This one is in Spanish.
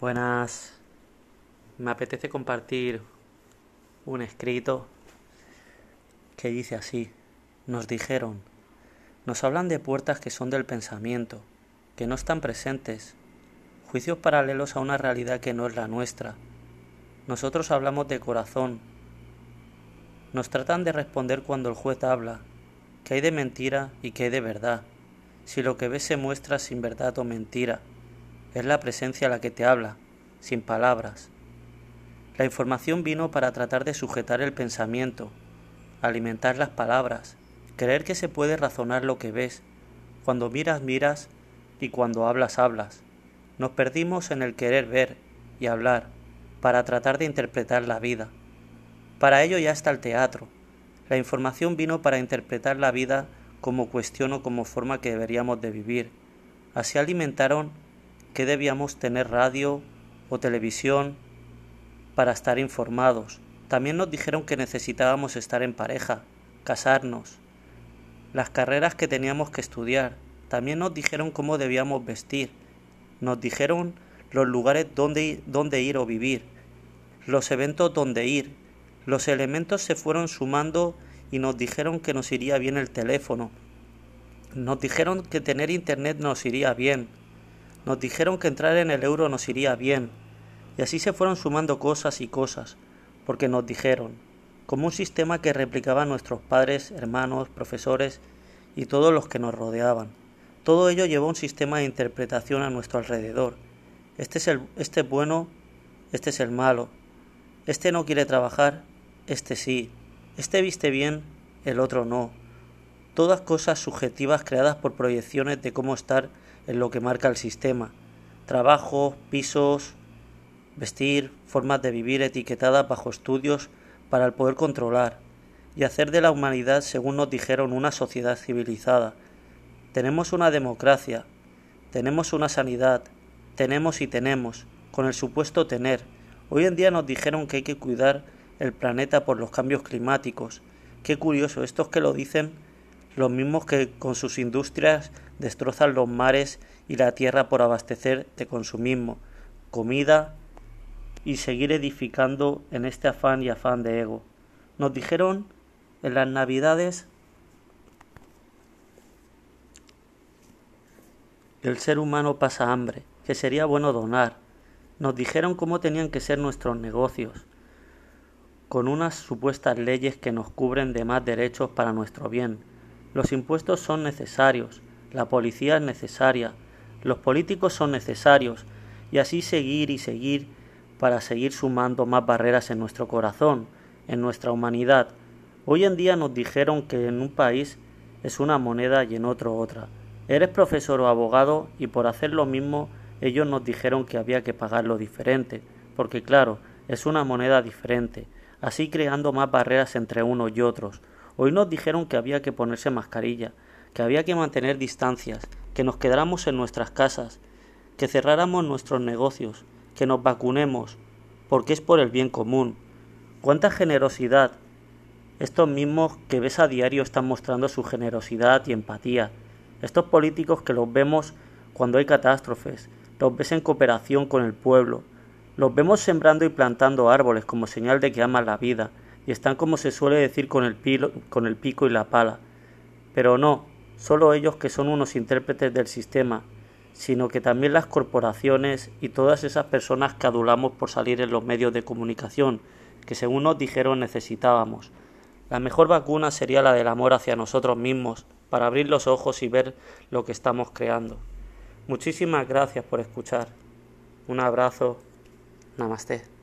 Buenas. Me apetece compartir un escrito que dice así. Nos dijeron, nos hablan de puertas que son del pensamiento, que no están presentes, juicios paralelos a una realidad que no es la nuestra. Nosotros hablamos de corazón. Nos tratan de responder cuando el juez habla, que hay de mentira y que hay de verdad, si lo que ves se muestra sin verdad o mentira es la presencia la que te habla, sin palabras. La información vino para tratar de sujetar el pensamiento, alimentar las palabras, creer que se puede razonar lo que ves. Cuando miras, miras y cuando hablas, hablas. Nos perdimos en el querer ver y hablar para tratar de interpretar la vida. Para ello ya está el teatro. La información vino para interpretar la vida como cuestión o como forma que deberíamos de vivir. Así alimentaron que debíamos tener radio o televisión para estar informados. También nos dijeron que necesitábamos estar en pareja, casarnos, las carreras que teníamos que estudiar. También nos dijeron cómo debíamos vestir. Nos dijeron los lugares donde, ir o vivir, los eventos donde ir. Los elementos se fueron sumando y nos dijeron que nos iría bien el teléfono. Nos dijeron que tener internet nos iría bien, nos dijeron que entrar en el euro nos iría bien, y así se fueron sumando cosas y cosas, porque nos dijeron, como un sistema que replicaba nuestros padres, hermanos, profesores y todos los que nos rodeaban. Todo ello llevó un sistema de interpretación a nuestro alrededor. Este es el este bueno, este es el malo. Este no quiere trabajar, este sí. Este viste bien, el otro no. Todas cosas subjetivas creadas por proyecciones de cómo estar en lo que marca el sistema. Trabajo, pisos, vestir, formas de vivir etiquetadas bajo estudios para el poder controlar y hacer de la humanidad, según nos dijeron, una sociedad civilizada. Tenemos una democracia, tenemos una sanidad, tenemos y tenemos, con el supuesto tener. Hoy en día nos dijeron que hay que cuidar el planeta por los cambios climáticos. Qué curioso, estos que lo dicen los mismos que con sus industrias destrozan los mares y la tierra por abastecer de consumismo, comida y seguir edificando en este afán y afán de ego. Nos dijeron en las navidades el ser humano pasa hambre, que sería bueno donar. Nos dijeron cómo tenían que ser nuestros negocios, con unas supuestas leyes que nos cubren de más derechos para nuestro bien. Los impuestos son necesarios, la policía es necesaria, los políticos son necesarios, y así seguir y seguir para seguir sumando más barreras en nuestro corazón, en nuestra humanidad. Hoy en día nos dijeron que en un país es una moneda y en otro otra. Eres profesor o abogado y por hacer lo mismo ellos nos dijeron que había que pagarlo diferente, porque claro, es una moneda diferente, así creando más barreras entre unos y otros. Hoy nos dijeron que había que ponerse mascarilla, que había que mantener distancias, que nos quedáramos en nuestras casas, que cerráramos nuestros negocios, que nos vacunemos, porque es por el bien común. ¿Cuánta generosidad? Estos mismos que ves a diario están mostrando su generosidad y empatía. Estos políticos que los vemos cuando hay catástrofes, los ves en cooperación con el pueblo, los vemos sembrando y plantando árboles como señal de que aman la vida, y están como se suele decir con el, con el pico y la pala. Pero no, solo ellos que son unos intérpretes del sistema, sino que también las corporaciones y todas esas personas que adulamos por salir en los medios de comunicación, que según nos dijeron necesitábamos. La mejor vacuna sería la del amor hacia nosotros mismos, para abrir los ojos y ver lo que estamos creando. Muchísimas gracias por escuchar. Un abrazo. Namaste.